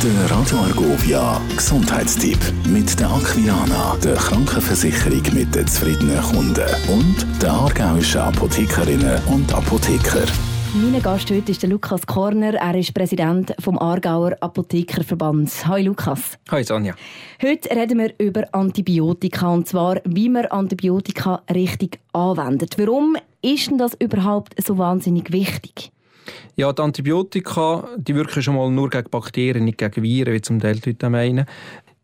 Der Radio Argovia Gesundheitstipp mit der Aquilana, der Krankenversicherung mit den zufriedenen Kunden und der aargauischen Apothekerinnen und Apotheker. Mein Gast heute ist der Lukas Korner. Er ist Präsident vom Aargauer Apothekerverbands. Hi Lukas. Hi Sonja. Heute reden wir über Antibiotika und zwar, wie man Antibiotika richtig anwendet. Warum ist denn das überhaupt so wahnsinnig wichtig? Ja, die Antibiotika die wirken schon mal nur gegen Bakterien, nicht gegen Viren, wie zum Teil die meinen.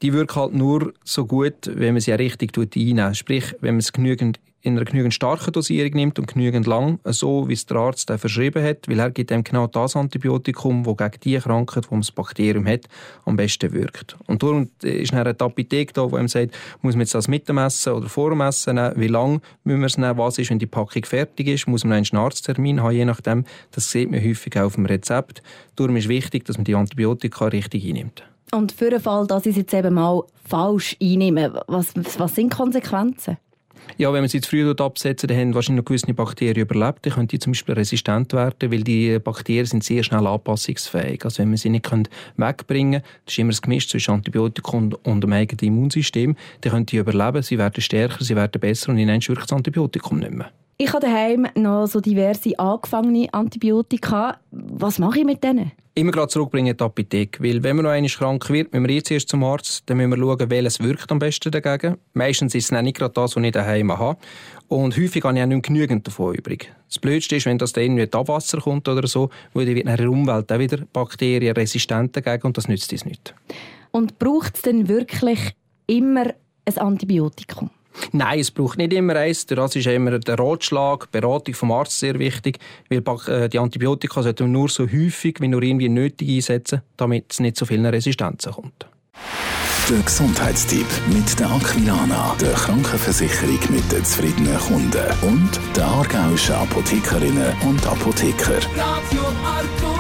Die wirken halt nur so gut, wenn man sie richtig einnimmt. Sprich, wenn man es genügend in einer genügend starken Dosierung nimmt und genügend lang, so wie es der Arzt verschrieben hat, weil er gibt einem genau das Antibiotikum, das gegen die Krankheit, wo das Bakterium hat, am besten wirkt. Und darum ist dann eine Apotheke da, wo ihm sagt, muss man jetzt das mit dem Essen oder vor dem Essen nehmen, wie lange müssen wir es nehmen, was ist, wenn die Packung fertig ist, muss man einen Arzttermin haben, je nachdem. Das sieht man häufig auch auf dem Rezept. Darum ist wichtig, dass man die Antibiotika richtig einnimmt. Und für den Fall, dass ich es jetzt eben mal falsch einnehme, was, was sind die Konsequenzen? Ja, wenn man sie zu früh absetzen, dann haben wahrscheinlich noch gewisse Bakterien überlebt. Dann können die zum Beispiel resistent werden, weil die Bakterien sind sehr schnell anpassungsfähig. Also wenn man sie nicht wegbringen kann, das ist immer das Gemisch zwischen Antibiotikum und dem eigenen Immunsystem, dann können die überleben, sie werden stärker, sie werden besser und ihnen wirkt das Antibiotikum nicht mehr. Ich habe daheim noch so diverse angefangene Antibiotika. Was mache ich mit denen? Immer gerade zurückbringen in die Apotheke. Weil wenn man noch einmal krank wird, wenn wir jetzt erst zum Arzt, dann müssen wir schauen, welches wirkt am besten dagegen. Meistens ist es nicht gerade das, was ich daheim habe. Und häufig habe ich auch nicht genügend davon übrig. Das Blödste ist, wenn das dann irgendwie Abwasser kommt oder so, weil dann wird in der Umwelt auch wieder Bakterien resistent dagegen und das nützt uns nicht. Und braucht es denn wirklich immer ein Antibiotikum? Nein, es braucht nicht immer eins. Das ist immer der Ratschlag, die Beratung vom Arzt sehr wichtig, weil äh, die Antibiotika sollten wir nur so häufig wie nur irgendwie nötig einsetzen, damit es nicht zu vielen Resistenzen kommt. Der Gesundheitstipp mit der Aquilana, der Krankenversicherung mit den zufriedenen Kunden und der aargauischen Apothekerinnen und Apotheker. Radio Arco.